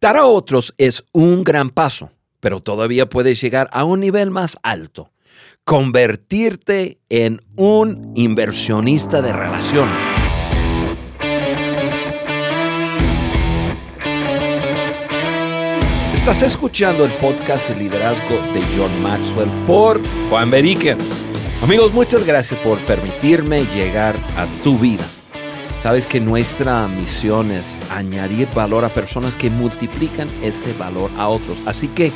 Dar a otros es un gran paso, pero todavía puedes llegar a un nivel más alto. Convertirte en un inversionista de relaciones. Estás escuchando el podcast de liderazgo de John Maxwell por Juan Beriken. Amigos, muchas gracias por permitirme llegar a tu vida. Sabes que nuestra misión es añadir valor a personas que multiplican ese valor a otros. Así que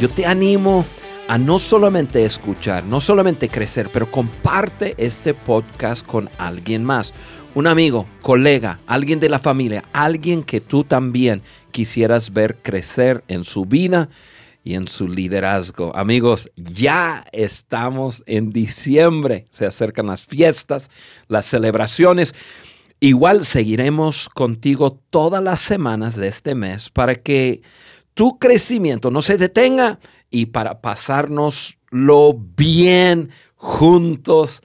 yo te animo a no solamente escuchar, no solamente crecer, pero comparte este podcast con alguien más. Un amigo, colega, alguien de la familia, alguien que tú también quisieras ver crecer en su vida y en su liderazgo. Amigos, ya estamos en diciembre, se acercan las fiestas, las celebraciones. Igual seguiremos contigo todas las semanas de este mes para que tu crecimiento no se detenga y para pasárnoslo bien juntos,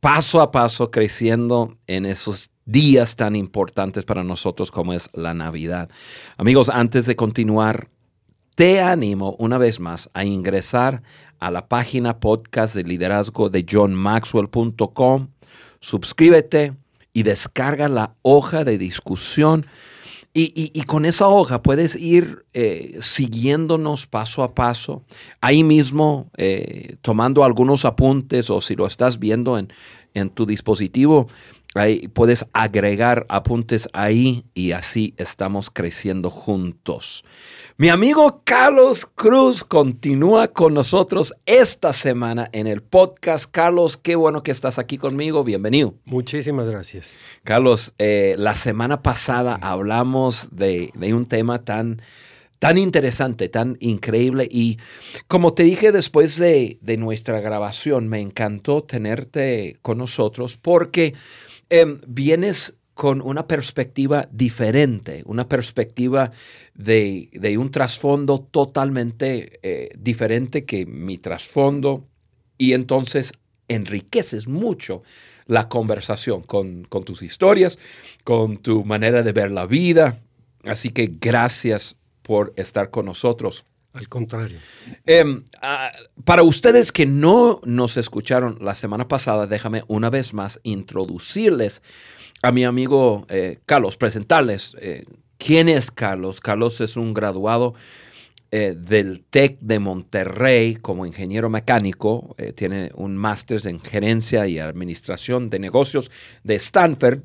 paso a paso, creciendo en esos días tan importantes para nosotros como es la Navidad. Amigos, antes de continuar, te animo una vez más a ingresar a la página podcast de liderazgo de johnmaxwell.com. Suscríbete y descarga la hoja de discusión. Y, con esa hoja puedes ir eh, siguiéndonos paso a paso, ahí mismo eh, tomando algunos apuntes o si lo estás viendo en, en tu dispositivo, ahí puedes agregar apuntes ahí y así estamos creciendo juntos. Mi amigo Carlos Cruz continúa con nosotros esta semana en el podcast. Carlos, qué bueno que estás aquí conmigo. Bienvenido. Muchísimas gracias. Carlos, eh, la semana pasada hablamos de, un tema tan, tan interesante, tan increíble. Y como te dije después de, nuestra grabación, me encantó tenerte con nosotros porque em, vienes con una perspectiva diferente, una perspectiva de, un trasfondo totalmente eh, diferente que mi trasfondo y entonces enriqueces mucho la conversación con, tus historias, con tu manera de ver la vida. Así que gracias por estar con nosotros. Al contrario. Em, ah, para ustedes que no nos escucharon la semana pasada, déjame una vez más introducirles a mi amigo eh, Carlos, presentarles eh, quién es Carlos. Carlos es un graduado eh, del TEC de Monterrey como ingeniero mecánico, tiene un máster en gerencia y administración de negocios de Stanford.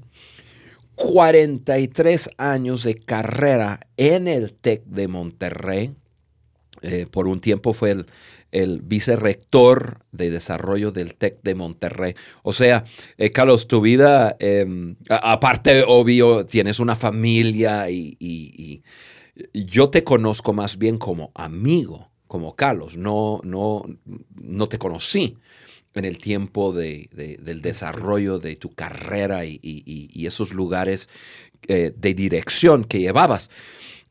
43 años de carrera en el TEC de Monterrey. Por un tiempo fue el, el vicerrector de desarrollo del TEC de Monterrey. O sea, eh, Carlos, tu vida, em, aparte, obvio, tienes una familia y, yo te conozco más bien como amigo, como Carlos. No, no, no te conocí en el tiempo de, del desarrollo de tu carrera y, esos lugares eh, de dirección que llevabas.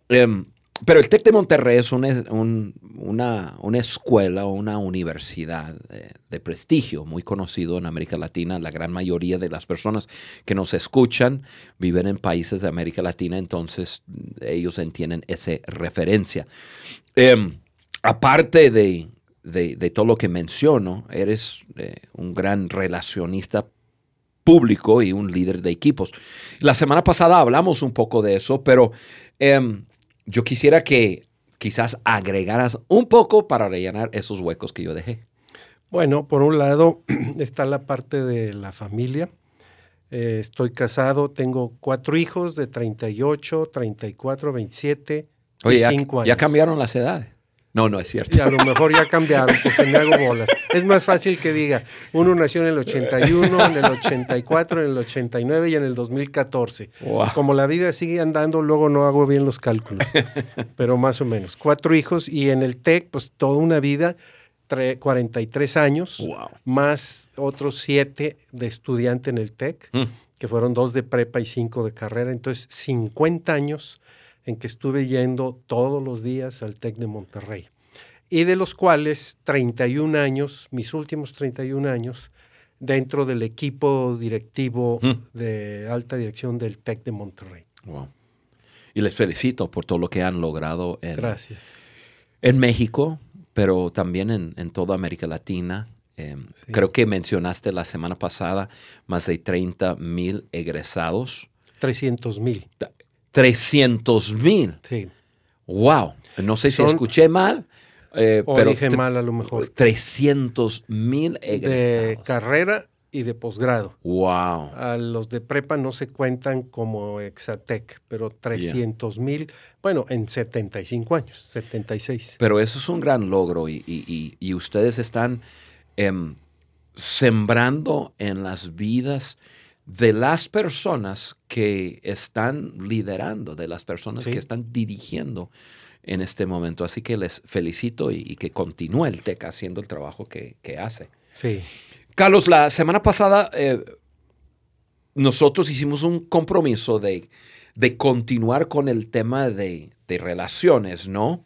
Em, pero el TEC de Monterrey es una, una, escuela o una universidad de, prestigio muy conocido en América Latina. La gran mayoría de las personas que nos escuchan viven en países de América Latina, entonces ellos entienden esa referencia. Em, aparte de, todo lo que menciono, eres eh, un gran relacionista público y un líder de equipos. La semana pasada hablamos un poco de eso, pero... Em, yo quisiera que quizás agregaras un poco para rellenar esos huecos que yo dejé. Bueno, por un lado está la parte de la familia. Eh, estoy casado, tengo cuatro hijos de 38, 34, 27 y 5 años. Ya cambiaron las edades. No, no es cierto. Y a lo mejor ya cambiaron porque me hago bolas. Es más fácil que diga, uno nació en el 81, en el 84, en el 89 y en el 2014. Como la vida sigue andando, luego no hago bien los cálculos, pero más o menos. Cuatro hijos y en el TEC, pues toda una vida, 43 años, más otros siete de estudiante en el TEC, mm. que fueron dos de prepa y cinco de carrera. Entonces, 50 años en que estuve yendo todos los días al TEC de Monterrey. Y de los cuales 31 años, mis últimos 31 años, dentro del equipo directivo mm. de alta dirección del TEC de Monterrey. y les felicito por todo lo que han logrado en, Gracias. en México, pero también en, en toda América Latina. Sí. Creo que mencionaste la semana pasada más de 30 mil egresados. 300 mil. 300 mil. Sí. ¡Wow! No sé si Son- escuché mal, eh, O pero dije mal a lo mejor. 300 mil De carrera y de posgrado. ¡Wow! A los de prepa no se cuentan como Exatec, pero 300 mil, bueno, en 75 años, 76. Pero eso es un gran logro y, y- y- y ustedes están em, sembrando en las vidas de las personas que están liderando, de las personas Sí. que están dirigiendo en este momento. Así que les felicito y, y que continúe el TEC haciendo el trabajo que, que hace. Sí, Carlos, la semana pasada eh, nosotros hicimos un compromiso de, de continuar con el tema de, de relaciones, ¿no?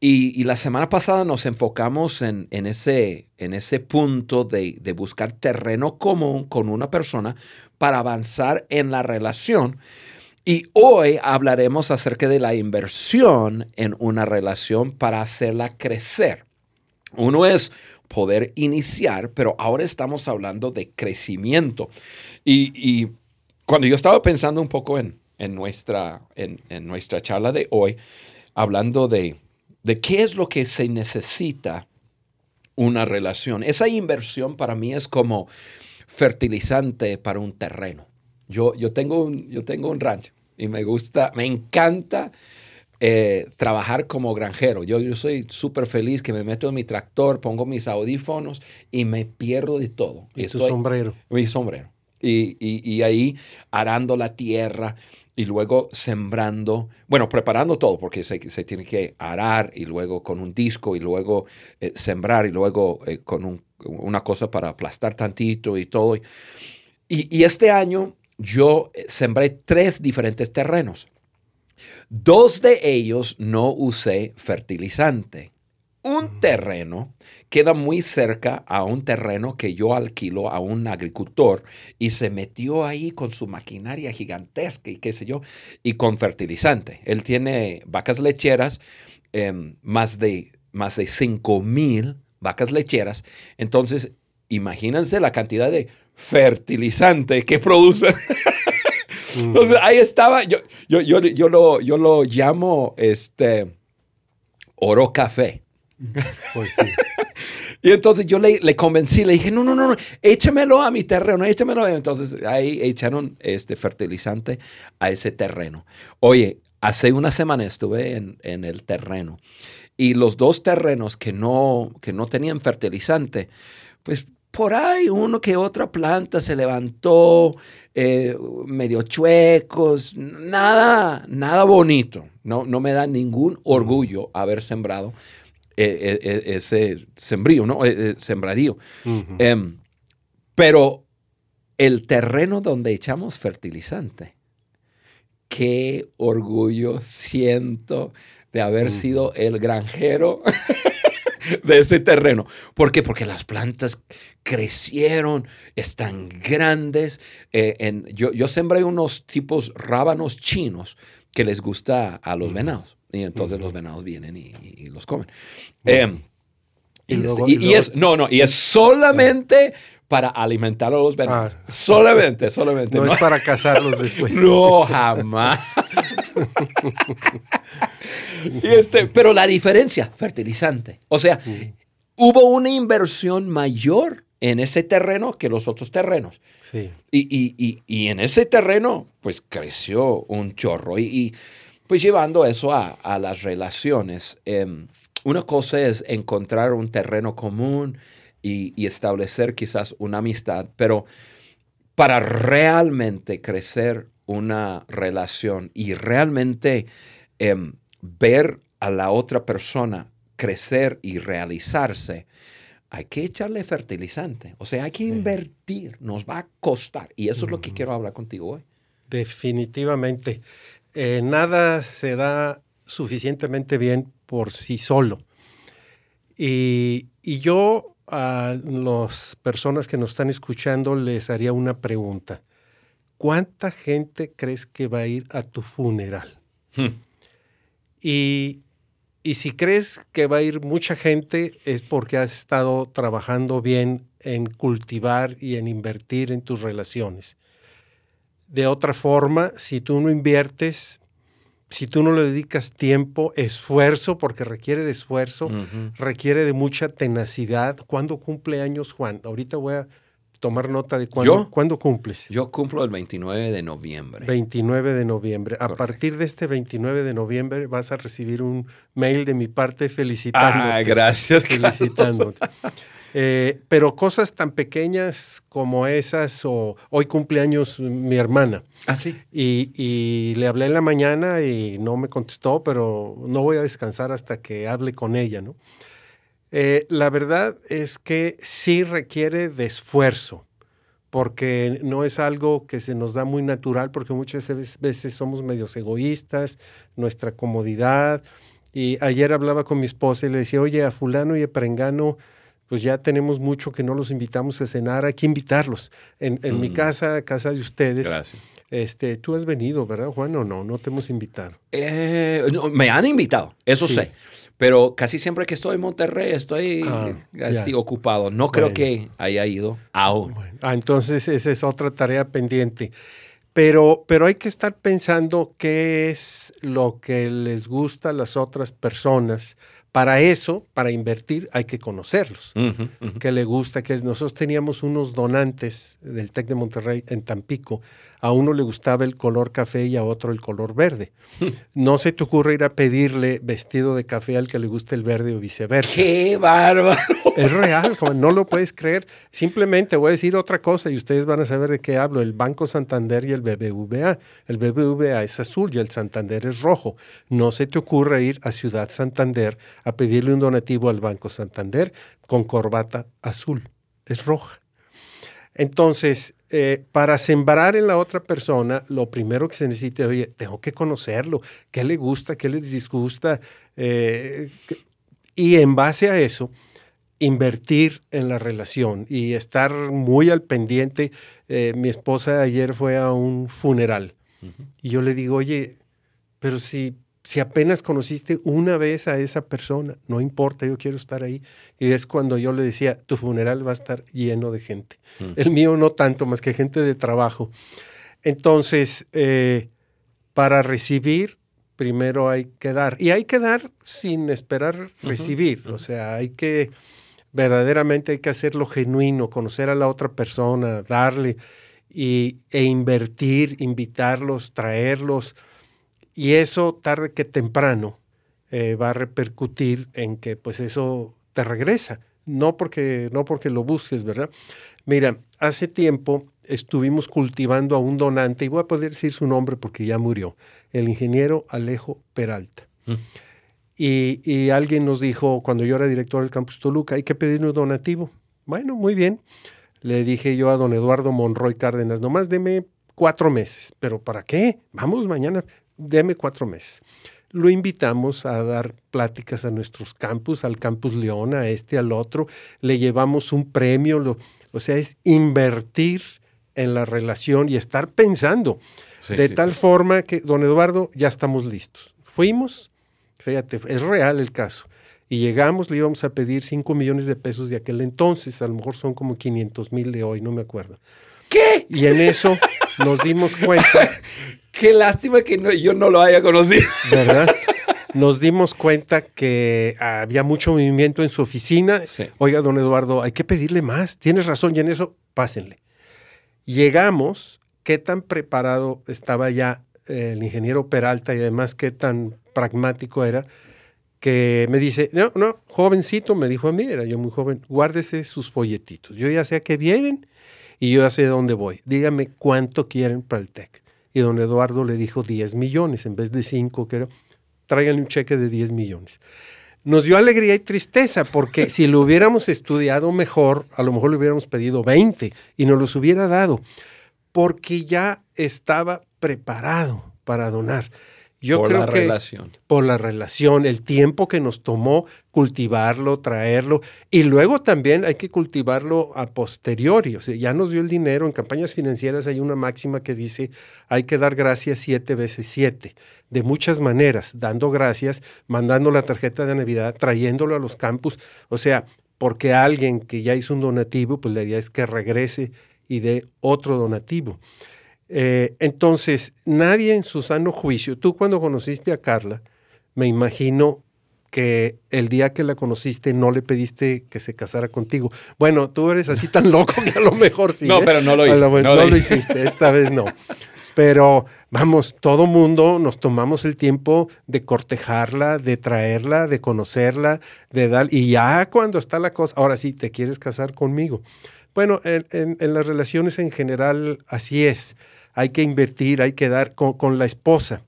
Y, y la semana pasada nos enfocamos en, en ese, en ese punto de, de buscar terreno común con una persona para avanzar en la relación. Y hoy hablaremos acerca de la inversión en una relación para hacerla crecer. Uno es poder iniciar, pero ahora estamos hablando de crecimiento. Y, y cuando yo estaba pensando un poco en, en nuestra, en, en nuestra charla de hoy, hablando de, de qué es lo que se necesita una relación, esa inversión para mí es como fertilizante para un terreno. Yo, yo, tengo, un, yo tengo un rancho y me gusta, me encanta eh, trabajar como granjero. Yo, yo soy súper feliz que me meto en mi tractor, pongo mis audífonos y me pierdo de todo. y tu estoy- sombrero. mi sombrero. Y, y- y ahí arando la tierra y luego sembrando, bueno, preparando todo, porque se, tiene que arar y luego con un disco y luego eh, sembrar y luego eh, con un- una cosa para aplastar tantito y todo. Y, y este año yo eh, sembré tres diferentes terrenos. Dos de ellos no usé fertilizante. Un terreno queda muy cerca a un terreno que yo alquilo a un agricultor y se metió ahí con su maquinaria gigantesca y qué sé yo, y con fertilizante. Él tiene vacas lecheras, em, más de, más de 5 mil vacas lecheras. Entonces, imagínense la cantidad de fertilizante que produce. Entonces, ahí estaba, yo, yo, yo, yo lo, yo lo llamo este, oro café. Pues sí. Y entonces yo le, le convencí, le dije, no, no, no, no, échamelo a mi terreno, échamelo. Entonces ahí echaron este fertilizante a ese terreno. Oye, hace una semana estuve en, en el terreno y los dos terrenos que no, que no tenían fertilizante, pues por ahí uno que otra planta se levantó, eh, medio chuecos, nada, nada bonito. No, no me da ningún orgullo haber sembrado eh, eh, ese sembrío, ¿no? Eh, sembrarío. Em, pero el terreno donde echamos fertilizante, qué orgullo siento de haber sido el granjero de ese terreno. ¿Por qué? Porque las plantas crecieron, están grandes. eh, en- yo, yo sembré unos tipos rábanos chinos que les gusta a los venados. Y entonces los venados vienen y, y los comen. Em, Y y, luego- y- y y luego- es, no, no, y es solamente para alimentar a los venados. Ah. Solamente, solamente. No No, es para cazarlos después. no, jamás. Y este, pero la diferencia, fertilizante. O sea, hubo una inversión mayor en ese terreno que los otros terrenos. Sí. Y, y- y- y en ese terreno, pues creció un chorro. Y, pues llevando eso a, a las relaciones, em, una cosa es encontrar un terreno común y, y establecer quizás una amistad, pero para realmente crecer una relación y realmente em, ver a la otra persona crecer y realizarse, hay que echarle fertilizante. O sea, hay que invertir, nos va a costar. Y eso es lo que quiero hablar contigo hoy. Definitivamente. Eh, nada se da suficientemente bien por sí solo. Y, y yo a las personas que nos están escuchando les haría una pregunta. ¿Cuánta gente crees que va a ir a tu funeral? Hmm. Y, y si crees que va a ir mucha gente es porque has estado trabajando bien en cultivar y en invertir en tus relaciones. De otra forma, si tú no inviertes, si tú no le dedicas tiempo, esfuerzo, porque requiere de esfuerzo, requiere de mucha tenacidad. ¿Cuándo cumple años Juan? Ahorita voy a tomar nota de cuándo, ¿cuándo cumples. Yo cumplo el 29 de noviembre. 29 de noviembre. A partir de este 29 de noviembre vas a recibir un mail de mi parte felicitándote. Ah, gracias. Felicitándote. Eh, pero cosas tan pequeñas como esas, o hoy cumpleaños mi hermana. Ah, sí. Y, le hablé en la mañana y no me contestó, pero no voy a descansar hasta que hable con ella, ¿no? Eh, la verdad es que sí requiere de esfuerzo, porque no es algo que se nos da muy natural, porque muchas veces somos medios egoístas, nuestra comodidad. Y ayer hablaba con mi esposa y le decía, oye, a fulano y a prengano pues ya tenemos mucho que no los invitamos a cenar, hay que invitarlos. En, mi mm. casa, casa de ustedes. Gracias. Este, tú has venido, ¿verdad, Juan? O no, no te hemos invitado. Eh, me han invitado, eso sé. Pero casi siempre que estoy en Monterrey estoy ah, así ocupado. No creo que haya ido aún. Ah, entonces esa es otra tarea pendiente. Pero, pero hay que estar pensando qué es lo que les gusta a las otras personas para eso, para invertir, hay que conocerlos. Que le gusta, que nosotros teníamos unos donantes del TEC de Monterrey en Tampico. A uno le gustaba el color café y a otro el color verde. No se te ocurre ir a pedirle vestido de café al que le guste el verde o viceversa. ¡Qué bárbaro! Es real, no lo puedes creer. Simplemente voy a decir otra cosa y ustedes van a saber de qué hablo. El Banco Santander y el BBVA. El BBVA es azul y el Santander es rojo. No se te ocurre ir a Ciudad Santander a pedirle un donativo al Banco Santander con corbata azul. Es roja. Entonces, eh, para sembrar en la otra persona, lo primero que se necesita, oye, tengo que conocerlo, qué le gusta, qué le disgusta, eh, y en base a eso, invertir en la relación y estar muy al pendiente. Eh, mi esposa ayer fue a un funeral y yo le digo, oye, pero si si apenas conociste una vez a esa persona, no importa, yo quiero estar ahí. Y es cuando yo le decía, tu funeral va a estar lleno de gente. Mm. El mío no tanto, más que gente de trabajo. Entonces, eh, para recibir, primero hay que dar. Y hay que dar sin esperar recibir. O sea, hay que, verdaderamente hay que hacerlo genuino, conocer a la otra persona, darle y, e invertir, invitarlos, traerlos y eso tarde que temprano eh, va a repercutir en que pues eso te regresa, no porque, no porque lo busques, ¿verdad? Mira, hace tiempo estuvimos cultivando a un donante, y voy a poder decir su nombre porque ya murió, el ingeniero Alejo Peralta. Mm. Y, y, alguien nos dijo, cuando yo era director del campus Toluca, hay que pedir un donativo. Bueno, muy bien. Le dije yo a don Eduardo Monroy Cárdenas, nomás deme cuatro meses. ¿Pero para qué? Vamos mañana deme cuatro meses. Lo invitamos a dar pláticas a nuestros campus, al campus León, a este, al otro. Le llevamos un premio. Lo, o sea, es invertir en la relación y estar pensando. de tal forma que, don Eduardo, ya estamos listos. Fuimos, fíjate, es real el caso. Y llegamos, le íbamos a pedir 5 millones de pesos de aquel entonces, a lo mejor son como 500 mil de hoy, no me acuerdo. ¿Qué? Y en eso nos dimos cuenta Qué lástima que yo no lo haya conocido. ¿Verdad? Nos dimos cuenta que había mucho movimiento en su oficina. Oiga, don Eduardo, hay que pedirle más. Tienes razón y en eso, pásenle. Llegamos, qué tan preparado estaba ya el ingeniero Peralta y además qué tan pragmático era, que me dice, no, no, jovencito, me dijo a mí, era yo muy joven, guárdese sus folletitos. Yo ya sé a qué vienen y yo ya sé dónde voy. Dígame cuánto quieren para el TEC y don Eduardo le dijo 10 millones en vez de 5, que era, tráiganle un cheque de 10 millones. Nos dio alegría y tristeza, porque si lo hubiéramos estudiado mejor, a lo mejor le hubiéramos pedido 20 y nos los hubiera dado, porque ya estaba preparado para donar. Yo por creo la que relación. por la relación, el tiempo que nos tomó cultivarlo, traerlo, y luego también hay que cultivarlo a posteriori. O sea, ya nos dio el dinero. En campañas financieras hay una máxima que dice hay que dar gracias siete veces siete, de muchas maneras, dando gracias, mandando la tarjeta de Navidad, trayéndolo a los campus. O sea, porque alguien que ya hizo un donativo, pues la idea es que regrese y dé otro donativo. Eh, entonces, nadie en su sano juicio, tú cuando conociste a Carla, me imagino que el día que la conociste no le pediste que se casara contigo. Bueno, tú eres así tan loco que a lo mejor sí. No, ¿eh? pero no lo hice. no no lo lo hice. hiciste, esta vez no. Pero vamos, todo mundo nos tomamos el tiempo de cortejarla, de traerla, de conocerla, de dar. Y ya cuando está la cosa, ahora sí, te quieres casar conmigo. Bueno, en, las relaciones en general así es. Hay que invertir, hay que dar con, con la esposa.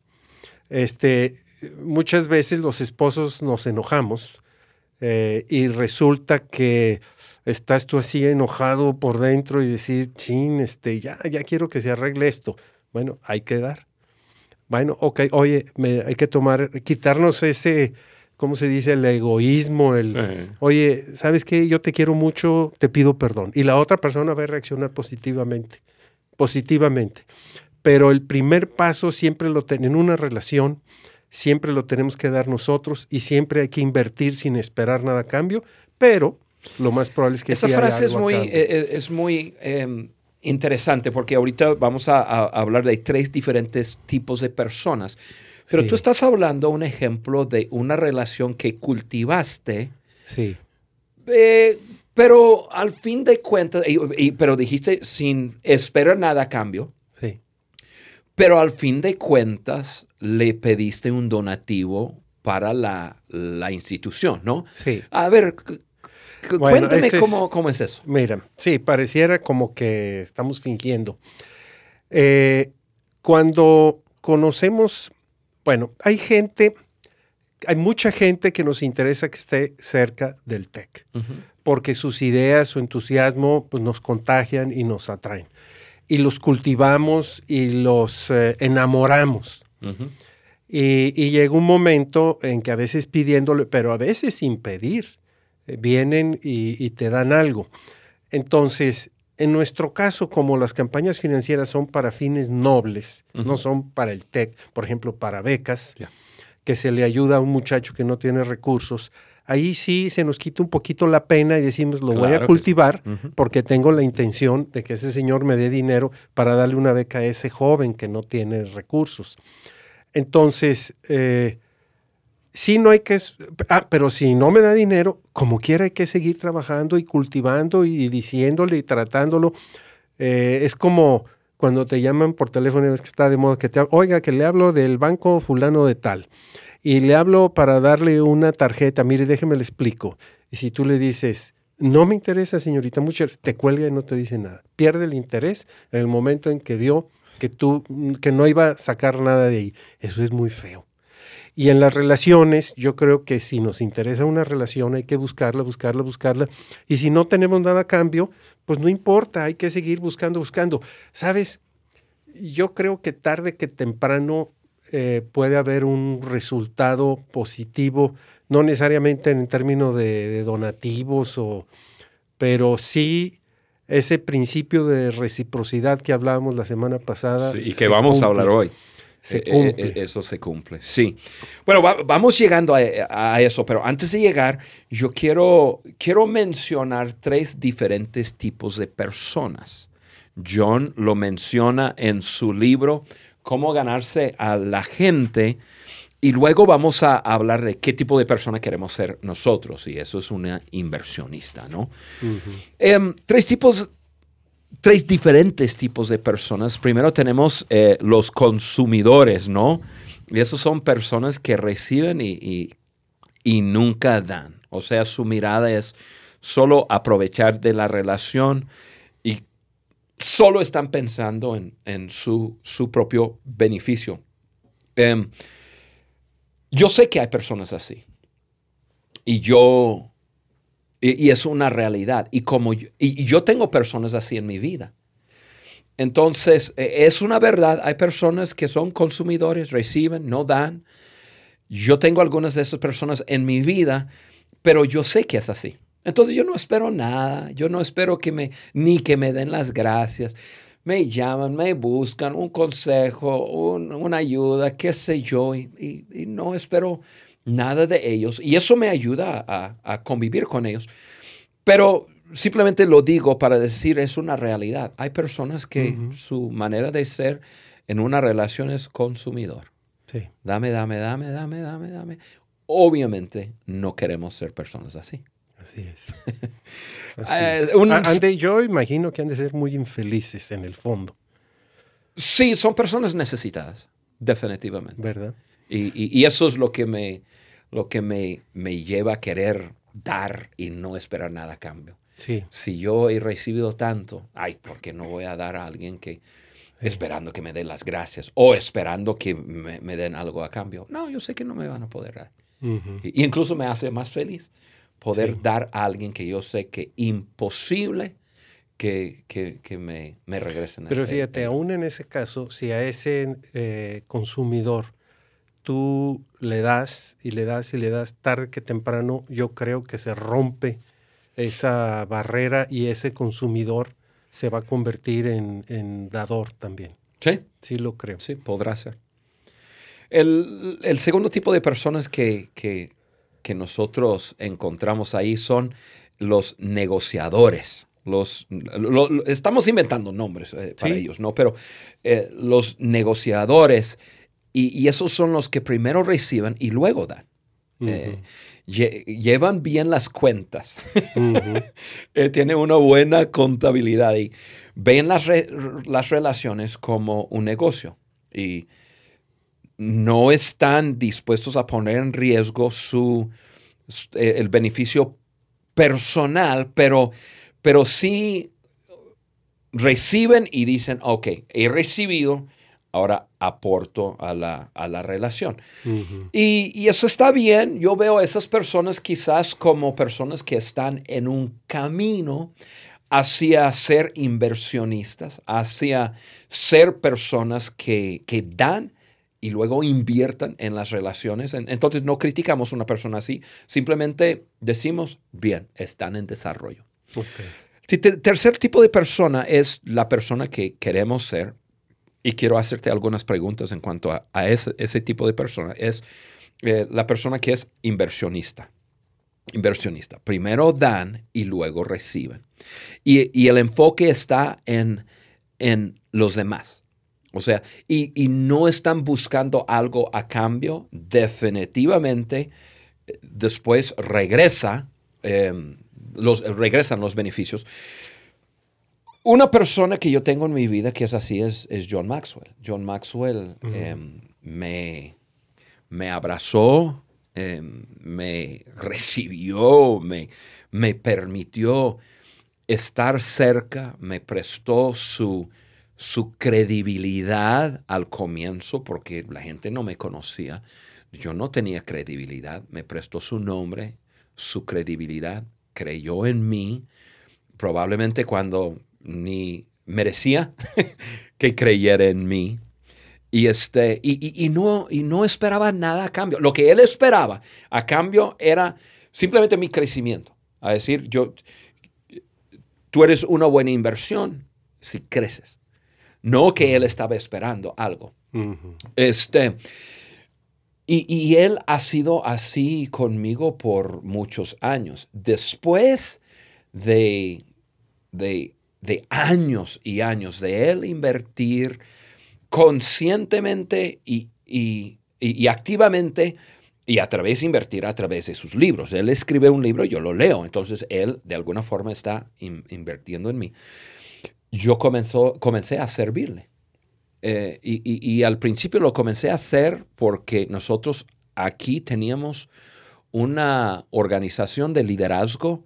Este, muchas veces los esposos nos enojamos eh, y resulta que estás tú así enojado por dentro y decir, chin, este, ya, ya quiero que se arregle esto. Bueno, hay que dar. Bueno, ok, oye, me- hay que tomar, quitarnos ese, ¿cómo se dice? El egoísmo, el, Sí. oye, ¿sabes qué? Yo te quiero mucho, te pido perdón. Y la otra persona va a reaccionar positivamente, positivamente. Pero el primer paso siempre lo ten- en una relación, siempre lo tenemos que dar nosotros y siempre hay que invertir sin esperar nada a cambio, pero lo más probable es que Esa sí frase es algo muy, eh, eh, es muy em, interesante porque ahorita vamos a, a hablar de tres diferentes tipos de personas. Pero Sí. tú estás hablando un ejemplo de una relación que cultivaste, sí, eh, pero al fin de cuentas, y- y- pero dijiste sin esperar nada a cambio, sí. pero al fin de cuentas le pediste un donativo para la, la institución, ¿no? Sí. A ver, Bueno, cuéntame ese es- cómo, cómo es eso. Mira, sí, pareciera como que estamos fingiendo. Eh, cuando conocemos, bueno, hay gente, hay mucha gente que nos interesa que esté cerca del TEC, porque sus ideas, su entusiasmo, pues nos contagian y nos atraen. Y los cultivamos y los eh, enamoramos. Y, y llega un momento en que a veces pidiéndole, pero a veces sin pedir, eh, vienen y, y te dan algo. Entonces, en nuestro caso, como las campañas financieras son para fines nobles, no son para el TEC, por ejemplo, para becas, que se le ayuda a un muchacho que no tiene recursos, ahí sí se nos quita un poquito la pena y decimos, lo voy a cultivar porque tengo la intención de que ese señor me dé dinero para darle una beca a ese joven que no tiene recursos. Entonces, eh, sí no hay que... Ah, pero si no me da dinero, como quiera hay que seguir trabajando y cultivando y diciéndole y tratándolo. Eh, es como cuando te llaman por teléfono, es que está de moda que te oiga, que le hablo del banco fulano de tal. Y le hablo para darle una tarjeta, mire, déjeme le explico. Y si tú le dices, no me interesa, señorita, muchas te cuelga y no te dice nada. Pierde el interés en el momento en que vio que tú, que no iba a sacar nada de ahí. Eso es muy feo. Y en las relaciones, yo creo que si nos interesa una relación, hay que buscarla, buscarla, buscarla. Y si no tenemos nada a cambio, pues no importa, hay que seguir buscando, buscando. ¿Sabes? Yo creo que tarde que temprano eh, puede haber un resultado positivo, no necesariamente en términos de, de donativos, o, pero sí ese principio de reciprocidad que hablábamos la semana pasada. Sí, y que vamos a hablar hoy. Se Eh, eh, cumple. eh, eso se cumple, sí. Bueno, va- vamos llegando a, a eso, pero antes de llegar, yo quiero, quiero mencionar tres diferentes tipos de personas. John lo menciona en su libro, Cómo ganarse a la gente, y luego vamos a hablar de qué tipo de persona queremos ser nosotros, y eso es una inversionista, ¿no? Em, tres tipos, tres diferentes tipos de personas. Primero tenemos eh, los consumidores, ¿no? Y esos son personas que reciben y, y- nunca dan. O sea, su mirada es solo aprovechar de la relación y solo están pensando en, en su, su propio beneficio. Em, yo sé que hay personas así. Y yo y, y es una realidad. Y como yo, y, y yo tengo personas así en mi vida. Entonces, e, es una verdad. Hay personas que son consumidores, reciben, no dan. Yo tengo algunas de esas personas en mi vida, pero yo sé que es así. Entonces yo no espero nada, yo no espero que me, ni que me den las gracias. Me llaman, me buscan un consejo, una ayuda, qué sé yo, y, no espero nada de ellos. Y eso me ayuda a, convivir con ellos. Pero simplemente lo digo para decir, es una realidad. Hay personas que su manera de ser en una relación es consumidor. Sí. Dame, dame, dame, dame, dame, dame. Obviamente no queremos ser personas así. Así es. Eh, yo imagino que han de ser muy infelices en el fondo. Sí, son personas necesitadas, definitivamente. ¿Verdad? Y, eso es lo que, me, lo que me, me, lleva a querer dar y no esperar nada a cambio. Sí. Si yo he recibido tanto, ay, ¿por qué no voy a dar a alguien que esperando que me den las gracias o esperando que me, den algo a cambio? No, yo sé que no me van a poder dar. y incluso me hace más feliz poder dar a alguien que yo sé que imposible que, que, me, me, regresen. Pero fíjate, aún en ese caso, si a ese eh, consumidor tú le das y le das y le das tarde que temprano, yo creo que se rompe esa barrera y ese consumidor se va a convertir en, en dador también. Sí. Sí, lo creo. Sí, podrá ser. El, el segundo tipo de personas que, que, que nosotros encontramos ahí son los negociadores. Los, estamos inventando nombres eh, para ellos, ¿no? Pero eh, los negociadores, y, esos son los que primero reciben y luego dan. Eh, llevan bien las cuentas, tienen una buena contabilidad y ven las, las relaciones como un negocio. Y no están dispuestos a poner en riesgo su, eh, el beneficio personal, pero, pero sí reciben y dicen, ok, he recibido, ahora aporto a la, a la relación. y, y, eso está bien. Yo veo a esas personas quizás como personas que están en un camino hacia ser inversionistas, hacia ser personas que, que dan y luego inviertan en las relaciones. Entonces no criticamos a una persona así, simplemente decimos, bien, están en desarrollo. Tercer tipo de persona es la persona que queremos ser, y quiero hacerte algunas preguntas en cuanto a, ese, tipo de persona, es eh, la persona que es inversionista. Inversionista. Primero dan y luego reciben. Y, el enfoque está en, en los demás o sea, y, no están buscando algo a cambio, definitivamente eh, después regresa, em, los, regresan los beneficios. Una persona que yo tengo en mi vida que es así es, es John Maxwell. John Maxwell em, me, me, abrazó, em, me recibió, me, me permitió estar cerca, me prestó su, su credibilidad al comienzo, porque la gente no me conocía. Yo no tenía credibilidad. Me prestó su nombre, su credibilidad, creyó en mí, probablemente cuando ni merecía que creyera en mí. Y, este, y, no, y no esperaba nada a cambio. Lo que él esperaba a cambio era simplemente mi crecimiento. A decir, yo, tú eres una buena inversión si creces. No que él estaba esperando algo. Este, y, él ha sido así conmigo por muchos años. Después de, de, años y años de él invertir conscientemente y, y, activamente y a través de invertir a través de sus libros. Él escribe un libro, yo lo leo, entonces él de alguna forma está invirtiendo en mí yo comenzó, comencé a servirle. Eh, y, al principio lo comencé a hacer porque nosotros aquí teníamos una organización de liderazgo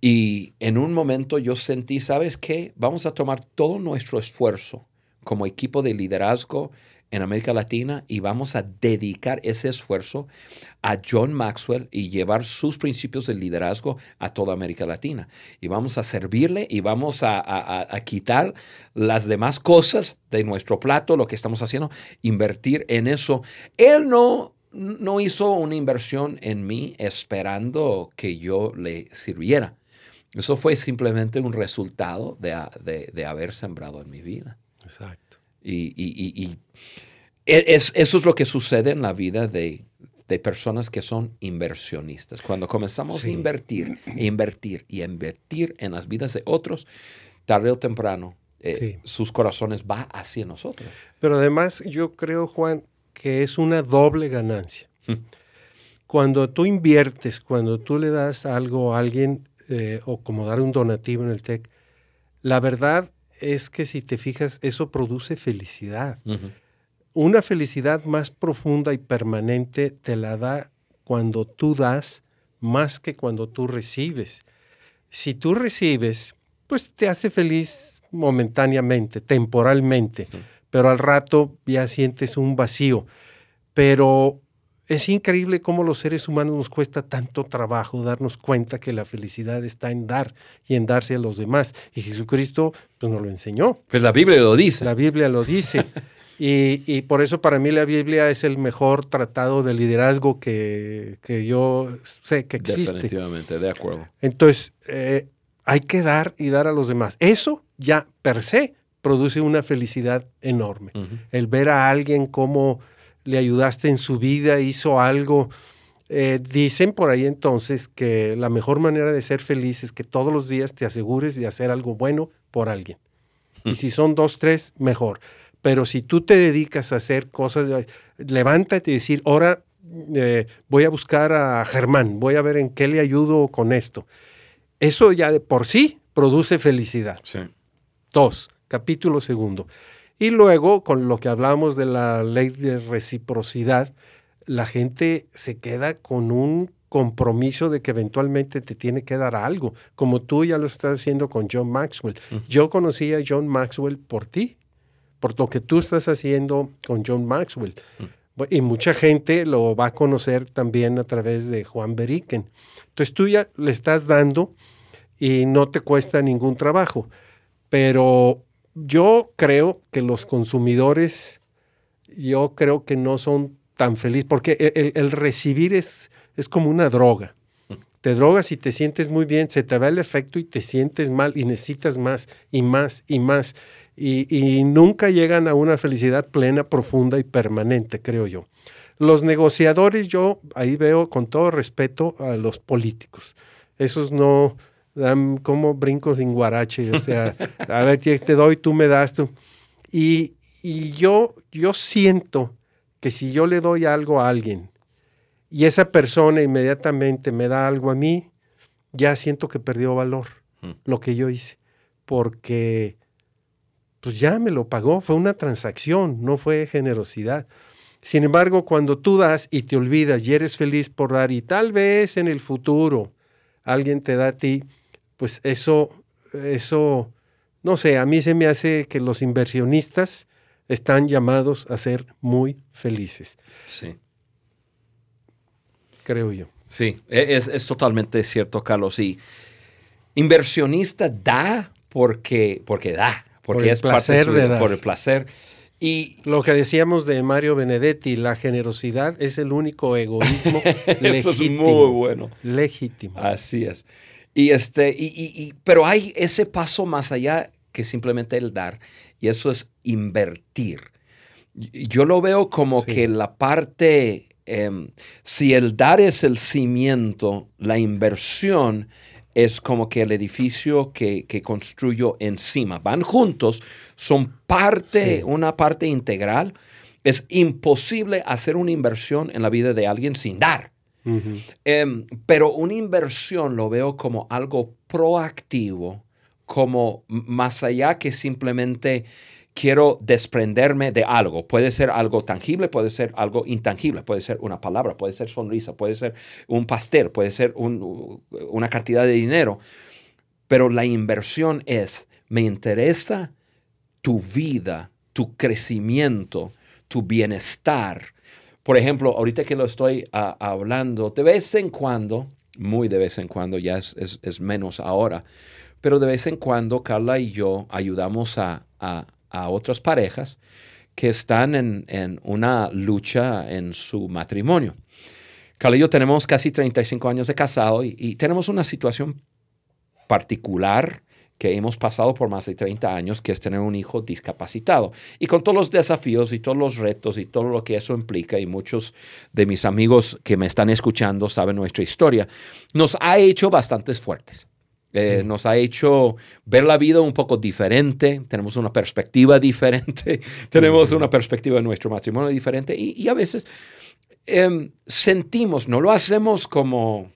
y en un momento yo sentí, ¿sabes qué? Vamos a tomar todo nuestro esfuerzo como equipo de liderazgo en América Latina y vamos a dedicar ese esfuerzo a John Maxwell y llevar sus principios de liderazgo a toda América Latina. Y vamos a servirle y vamos a, quitar las demás cosas de nuestro plato, lo que estamos haciendo, invertir en eso. Él no, no hizo una inversión en mí esperando que yo le sirviera. Eso fue simplemente un resultado de, haber sembrado en mi vida. Exacto. Y, e, eso es lo que sucede en la vida de, personas que son inversionistas. Cuando comenzamos a invertir, e invertir y invertir en las vidas de otros, tarde o temprano, eh, sus corazones va hacia nosotros. Pero además yo creo, Juan, que es una doble ganancia. Cuando tú inviertes, cuando tú le das algo a alguien, eh, o como dar un donativo en el TEC, la verdad es que si te fijas, eso produce felicidad. Una felicidad más profunda y permanente te la da cuando tú das más que cuando tú recibes. Si tú recibes, pues te hace feliz momentáneamente, temporalmente, pero al rato ya sientes un vacío. Pero es increíble cómo los seres humanos nos cuesta tanto trabajo darnos cuenta que la felicidad está en dar y en darse a los demás. Y Jesucristo pues, nos lo enseñó. Pues la Biblia lo dice. La Biblia lo dice. y, por eso para mí la Biblia es el mejor tratado de liderazgo que, yo sé que existe. Definitivamente, de acuerdo. Entonces, eh, hay que dar y dar a los demás. Eso ya per se produce una felicidad enorme. El ver a alguien como le ayudaste en su vida, hizo algo. Eh, dicen por ahí entonces que la mejor manera de ser feliz es que todos los días te asegures de hacer algo bueno por alguien. Y si son dos, tres, mejor. Pero si tú te dedicas a hacer cosas, levántate y decir, ahora eh, voy a buscar a Germán, voy a ver en qué le ayudo con esto. Eso ya de por sí produce felicidad. Dos, capítulo segundo. Y luego, con lo que hablamos de la ley de reciprocidad, la gente se queda con un compromiso de que eventualmente te tiene que dar algo, como tú ya lo estás haciendo con John Maxwell. Yo conocí a John Maxwell por ti, por lo que tú estás haciendo con John Maxwell. Y mucha gente lo va a conocer también a través de Juan Beriken. Entonces tú ya le estás dando y no te cuesta ningún trabajo. Pero yo creo que los consumidores, yo creo que no son tan felices, porque el, recibir es, es como una droga. Te drogas y te sientes muy bien, se te va el efecto y te sientes mal y necesitas más y más y más. Y, y nunca llegan a una felicidad plena, profunda y permanente, creo yo. Los negociadores, yo ahí veo con todo respeto a los políticos. Esos no, dan como brincos sin guarache, o sea, a ver, te doy, tú me das tú. Y, yo, yo siento que si yo le doy algo a alguien y esa persona inmediatamente me da algo a mí, ya siento que perdió valor hmm. lo que yo hice, porque pues ya me lo pagó, fue una transacción, no fue generosidad. Sin embargo, cuando tú das y te olvidas y eres feliz por dar y tal vez en el futuro alguien te da a ti, pues eso, eso, no sé, a mí se me hace que los inversionistas están llamados a ser muy felices. Sí. Creo yo. Sí, e, es, totalmente cierto, Carlos. Y inversionista da porque, porque da, porque es placer parte de, por el placer. Y lo que decíamos de Mario Benedetti, la generosidad es el único egoísmo Eso Es muy bueno. Legítimo. Así es. Y este, y, y, pero hay ese paso más allá que simplemente el dar, y eso es invertir. Yo lo veo como que la parte, em, si el dar es el cimiento, la inversión es como que el edificio que, que construyo encima. Van juntos, son parte, una parte integral. Es imposible hacer una inversión en la vida de alguien sin dar. Em, pero una inversión lo veo como algo proactivo, como más allá que simplemente quiero desprenderme de algo. Puede ser algo tangible, puede ser algo intangible, puede ser una palabra, puede ser sonrisa, puede ser un pastel, puede ser una cantidad de dinero. Pero la inversión es, me interesa tu vida, tu crecimiento, tu bienestar. Por ejemplo, ahorita que lo estoy ah, hablando, de vez en cuando, muy de vez en cuando, ya es, menos ahora, pero de vez en cuando Carla y yo ayudamos a, otras parejas que están en, una lucha en su matrimonio. Carla y yo tenemos casi 35 años de casado y tenemos una situación particular que hemos pasado por más de 30 años, que es tener un hijo discapacitado. Y con todos los desafíos y todos los retos y todo lo que eso implica, y muchos de mis amigos que me están escuchando saben nuestra historia, nos ha hecho bastante fuertes. Eh, nos ha hecho ver la vida un poco diferente, tenemos una perspectiva diferente, tenemos una perspectiva de nuestro matrimonio diferente y, a veces em, sentimos, no lo hacemos como,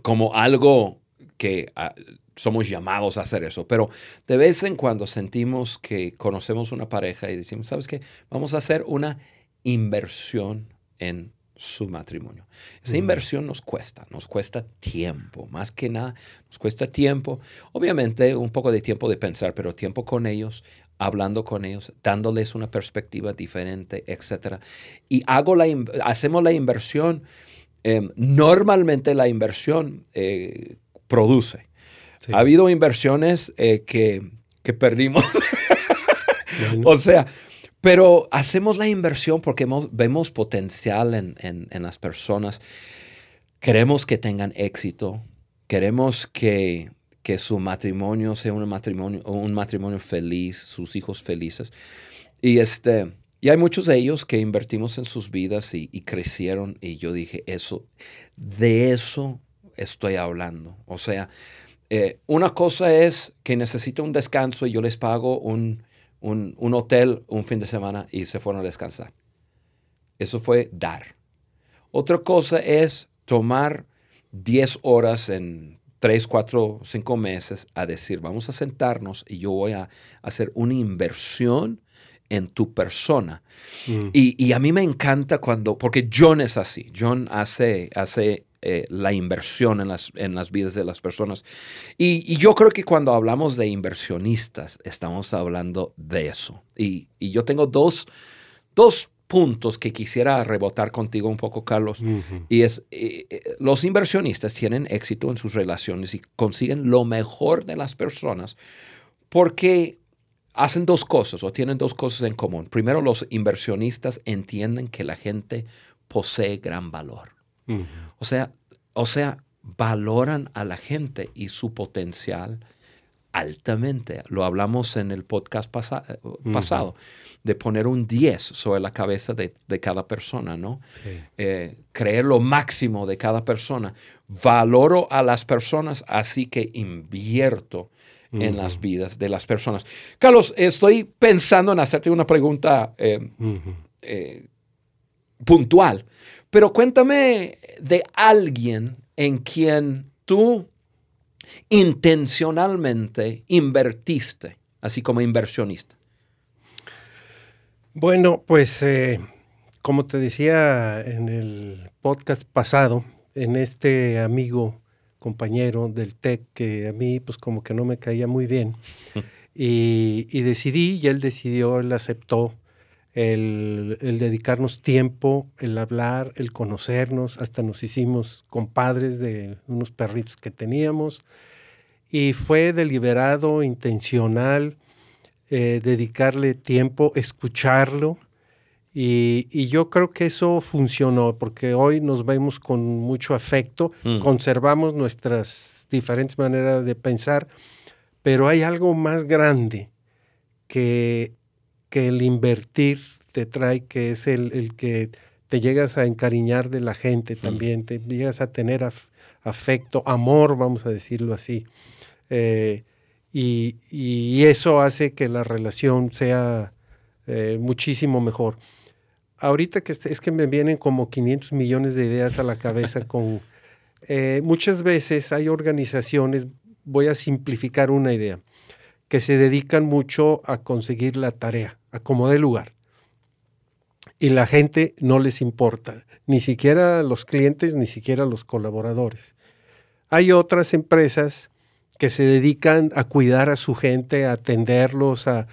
como algo que ah, somos llamados a hacer eso, pero de vez en cuando sentimos que conocemos una pareja y decimos, ¿sabes qué? Vamos a hacer una inversión en su matrimonio. Esa inversión nos cuesta, nos cuesta tiempo, más que nada, nos cuesta tiempo, obviamente un poco de tiempo de pensar, pero tiempo con ellos, hablando con ellos, dándoles una perspectiva diferente, etc. Y hago la, hacemos la inversión, em, normalmente la inversión eh, produce. Ha habido inversiones eh, que, perdimos. o sea, pero hacemos la inversión porque vemos potencial en, las personas. Queremos que tengan éxito. Queremos que, su matrimonio sea un matrimonio, un matrimonio feliz, sus hijos felices. Y, este, y hay muchos de ellos que invertimos en sus vidas y, y crecieron. Y yo dije, eso, de eso estoy hablando. O sea, eh, una cosa es que necesito un descanso y yo les pago un, hotel un fin de semana y se fueron a descansar. Eso fue dar. Otra cosa es tomar 10 horas en 3, 4, 5 meses a decir, vamos a sentarnos y yo voy a hacer una inversión en tu persona. Mm. Y, y, a mí me encanta cuando, porque John es así, John hace, hace eh, la inversión en las, en las vidas de las personas. Y, yo creo que cuando hablamos de inversionistas, estamos hablando de eso. Y, yo tengo dos, puntos que quisiera rebotar contigo un poco, Carlos. Y es, eh, eh, los inversionistas tienen éxito en sus relaciones y consiguen lo mejor de las personas porque hacen dos cosas o tienen dos cosas en común. Primero, los inversionistas entienden que la gente posee gran valor. O sea, o sea, valoran a la gente y su potencial altamente. Lo hablamos en el podcast eh, pasado, de poner un 10 sobre la cabeza de, cada persona, ¿no? Eh, creer lo máximo de cada persona. Valoro a las personas, así que invierto en las vidas de las personas. Carlos, estoy pensando en hacerte una pregunta eh, puntual. Pero cuéntame de alguien en quien tú intencionalmente invertiste, así como inversionista. Bueno, pues eh, como te decía en el podcast pasado, en este amigo, compañero del TEC, que a mí pues como que no me caía muy bien, y, y decidí, y él decidió, él aceptó el, dedicarnos tiempo, el hablar, el conocernos, hasta nos hicimos compadres de unos perritos que teníamos. Y fue deliberado, intencional, eh, dedicarle tiempo, escucharlo. Y, yo creo que eso funcionó porque hoy nos vemos con mucho afecto, mm. conservamos nuestras diferentes maneras de pensar, pero hay algo más grande que que el invertir te trae, que es el, que te llegas a encariñar de la gente también, te llegas a tener afecto, amor, vamos a decirlo así. Eh, y, eso hace que la relación sea eh, muchísimo mejor. Ahorita que es que me vienen como 500 millones de ideas a la cabeza con... Eh, muchas veces hay organizaciones, voy a simplificar una idea, que se dedican mucho a conseguir la tarea acomode lugar. Y la gente no les importa, ni siquiera los clientes, ni siquiera los colaboradores. Hay otras empresas que se dedican a cuidar a su gente, a atenderlos, a,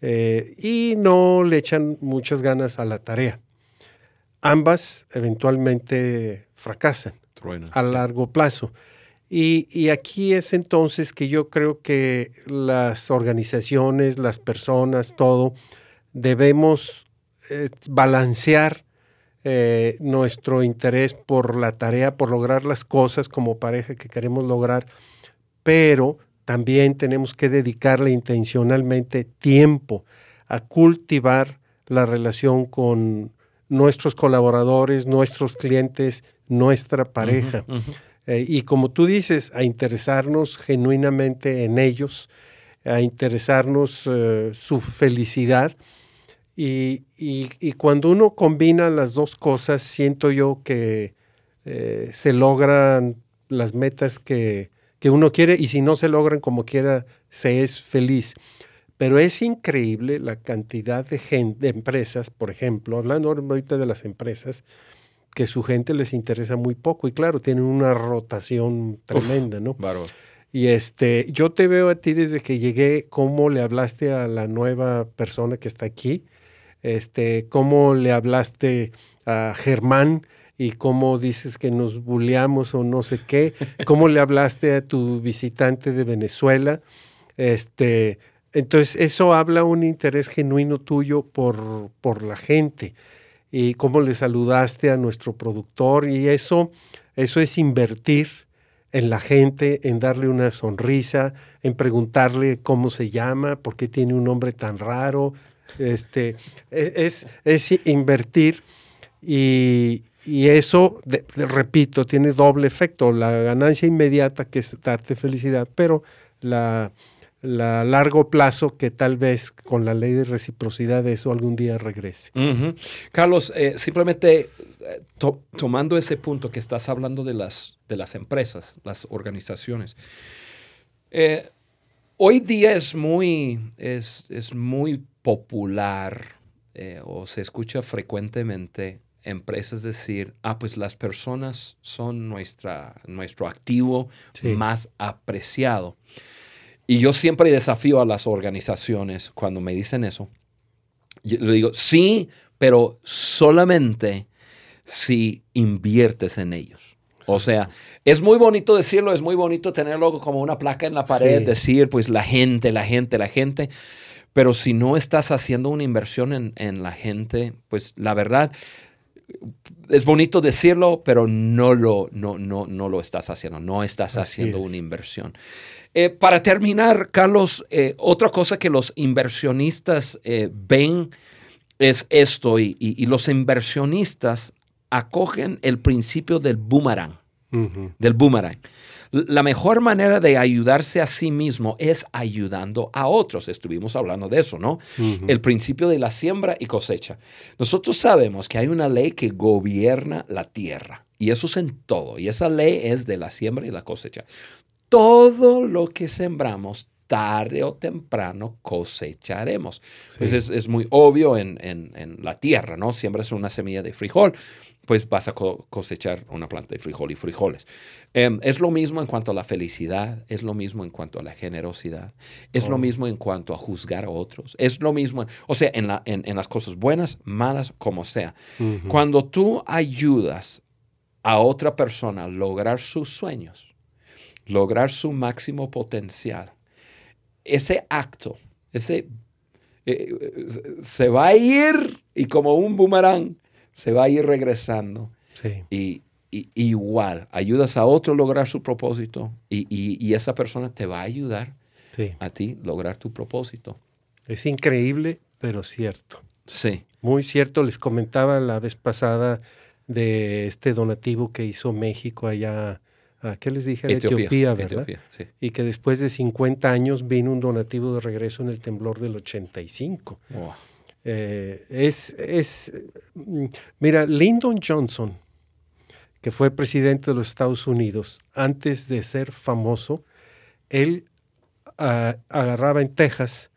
eh, y no le echan muchas ganas a la tarea. Ambas eventualmente fracasan a largo plazo. Y, aquí es entonces que yo creo que las organizaciones, las personas, todo, debemos eh, balancear eh, nuestro interés por la tarea, por lograr las cosas como pareja que queremos lograr, pero también tenemos que dedicarle intencionalmente tiempo a cultivar la relación con nuestros colaboradores, nuestros clientes, nuestra pareja. Eh, y como tú dices, a interesarnos genuinamente en ellos, a interesarnos eh, su felicidad. Y, cuando uno combina las dos cosas, siento yo que eh, se logran las metas que, que uno quiere y si no se logran como quiera, se es feliz. Pero es increíble la cantidad de, gente, de empresas, por ejemplo, hablando ahorita de las empresas, que su gente les interesa muy poco y claro, tienen una rotación tremenda, ¿no? Y este, yo te veo a ti desde que llegué, cómo le hablaste a la nueva persona que está aquí, este, cómo le hablaste a Germán, y cómo dices que nos bulleamos o no sé qué, cómo le hablaste a tu visitante de Venezuela. Este, entonces, eso habla un interés genuino tuyo por, por la gente y cómo le saludaste a nuestro productor y eso, eso es invertir en la gente, en darle una sonrisa, en preguntarle cómo se llama, por qué tiene un nombre tan raro. Este, e, es, es invertir y, y eso, repito, tiene doble efecto, la ganancia inmediata que es darte felicidad, pero la, la largo plazo que tal vez con la ley de reciprocidad eso algún día regrese. Carlos, eh, simplemente eh, tomando ese punto que estás hablando de las, de las empresas, las organizaciones, eh, hoy día es muy, es, es muy popular o se escucha frecuentemente empresas decir, ah, pues las personas son nuestra, nuestro activo más apreciado. Y yo siempre desafío a las organizaciones cuando me dicen eso. Yo le digo, sí, pero solamente si inviertes en ellos. O sea, es muy bonito decirlo, es muy bonito tenerlo como una placa en la pared, decir, pues la gente, la gente, la gente. Pero si no estás haciendo una inversión en, en la gente, pues la verdad, es bonito decirlo, pero no lo, no, no, no lo estás haciendo, no estás haciendo una inversión. Eh, para terminar, Carlos, eh, otra cosa que los inversionistas eh, ven es esto, y, los inversionistas acogen el principio del boomerang, del boomerang. La mejor manera de ayudarse a sí mismo es ayudando a otros. Estuvimos hablando de eso, ¿no? El principio de la siembra y cosecha. Nosotros sabemos que hay una ley que gobierna la tierra. Y eso es en todo. Y esa ley es de la siembra y la cosecha. Todo lo que sembramos tarde o temprano cosecharemos. Pues es, muy obvio en, en, la tierra, ¿no? Siembras una semilla de frijol, pues vas a cosechar una planta de frijol y frijoles. Em, es lo mismo en cuanto a la felicidad, es lo mismo en cuanto a la generosidad, es lo oh. mismo en cuanto a juzgar a otros, es lo mismo, o sea, en, la, en, las cosas buenas, malas, como sea. Cuando tú ayudas a otra persona a lograr sus sueños, lograr su máximo potencial, ese acto, ese eh, eh, se va a ir y como un boomerang se va a ir regresando. Y, igual, ayudas a otro a lograr su propósito y, esa persona te va a ayudar a ti lograr tu propósito. Es increíble, pero cierto. Sí. Muy cierto. Les comentaba la vez pasada de este donativo que hizo México allá, ¿qué les dije? De Etiopía, ¿verdad? Y que después de 50 años vino un donativo de regreso en el temblor del 85. Wow. Eh, es, es, mm, mira, Lyndon Johnson, que fue presidente de los Estados Unidos, antes de ser famoso, él ah, agarraba en Texas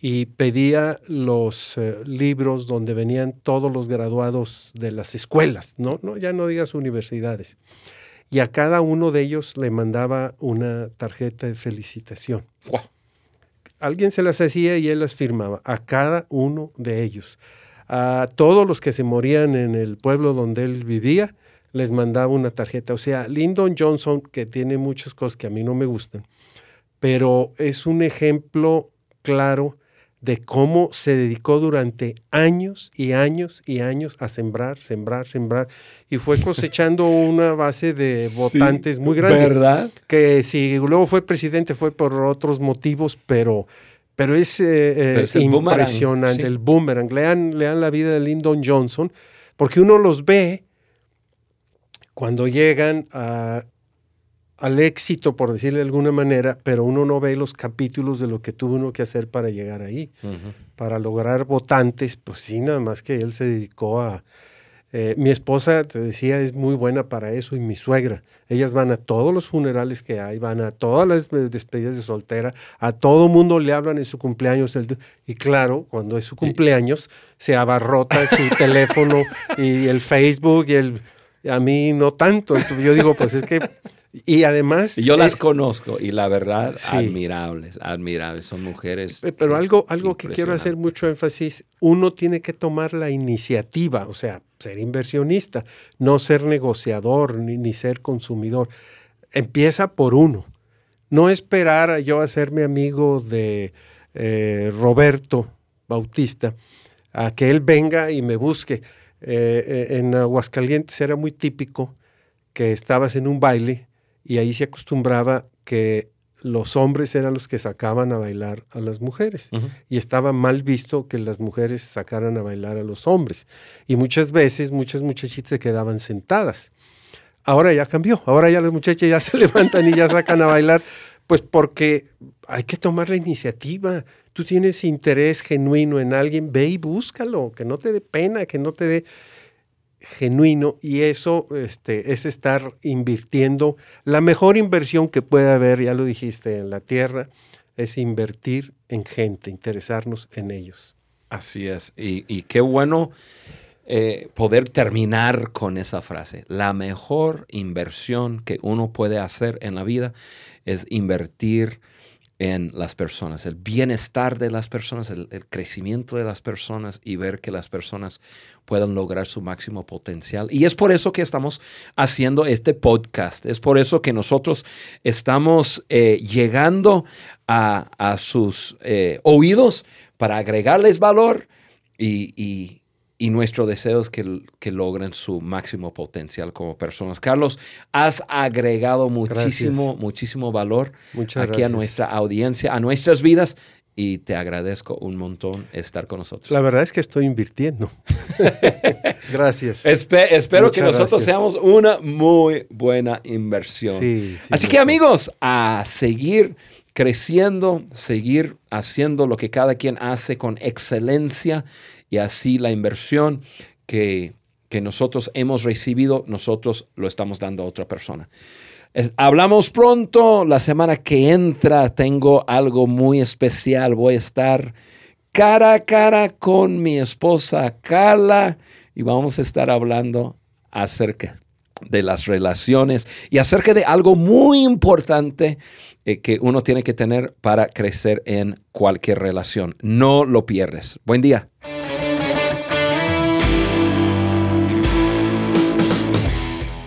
y pedía los eh, libros donde venían todos los graduados de las escuelas, no, no, ya no digas universidades. Y a cada uno de ellos le mandaba una tarjeta de felicitación. Alguien se las hacía y él las firmaba, a cada uno de ellos. A todos los que se morían en el pueblo donde él vivía, les mandaba una tarjeta. O sea, Lyndon Johnson, que tiene muchas cosas que a mí no me gustan, pero es un ejemplo claro de cómo se dedicó durante años y años y años a sembrar, sembrar, sembrar, y fue cosechando una base de votantes muy grande. ¿Verdad? Que si luego fue presidente fue por otros motivos, pero, pero es, eh, eh, impresionante el boomerang. Lean, lean la vida de Lyndon Johnson, porque uno los ve cuando llegan a al éxito, por decirle de alguna manera, pero uno no ve los capítulos de lo que tuvo uno que hacer para llegar ahí. Para lograr votantes, pues sí, nada más que él se dedicó a... Eh, mi esposa, te decía, es muy buena para eso y mi suegra. Ellas van a todos los funerales que hay, van a todas las despedidas de soltera, a todo mundo le hablan en su cumpleaños. y claro, cuando es su cumpleaños, se abarrota su teléfono y el Facebook y el... A mí no tanto. yo digo, pues es que y además... Yo las conozco y la verdad, admirables, admirables, son mujeres. Pero algo, algo que quiero hacer mucho énfasis, uno tiene que tomar la iniciativa, o sea, ser inversionista, no ser negociador ni, ni ser consumidor. Empieza por uno. No esperar a yo hacerme amigo de eh, Roberto Bautista, a que él venga y me busque. Eh, eh, en Aguascalientes era muy típico que estabas en un baile y ahí se acostumbraba que los hombres eran los que sacaban a bailar a las mujeres y estaba mal visto que las mujeres sacaran a bailar a los hombres y muchas veces muchas muchachitas se quedaban sentadas. Ahora ya cambió, ahora ya las muchachas ya se levantan y ya sacan a bailar, pues porque hay que tomar la iniciativa. Tú tienes interés genuino en alguien, ve y búscalo, que no te dé pena, que no te dé genuino y eso este, es estar invirtiendo. La mejor inversión que puede haber, ya lo dijiste, en la tierra, es invertir en gente, interesarnos en ellos. Así es. Y, qué bueno eh, poder terminar con esa frase. La mejor inversión que uno puede hacer en la vida es invertir en las personas, el bienestar de las personas, el, crecimiento de las personas y ver que las personas puedan lograr su máximo potencial. Y es por eso que estamos haciendo este podcast, es por eso que nosotros estamos eh, llegando a, sus eh, oídos para agregarles valor y nuestro deseo es que, que, logren su máximo potencial como personas. Carlos, has agregado muchísimo, muchísimo valor aquí a nuestra audiencia, a nuestras vidas. Y te agradezco un montón estar con nosotros. La verdad es que estoy invirtiendo. gracias. espero que nosotros seamos una muy buena inversión. Así que amigos, a seguir creciendo, seguir haciendo lo que cada quien hace con excelencia y así la inversión que, nosotros hemos recibido, nosotros lo estamos dando a otra persona. Hablamos pronto, la semana que entra tengo algo muy especial, voy a estar cara a cara con mi esposa Carla y vamos a estar hablando acerca de las relaciones y acerca de algo muy importante eh, que uno tiene que tener para crecer en cualquier relación. No lo pierdes. Buen día.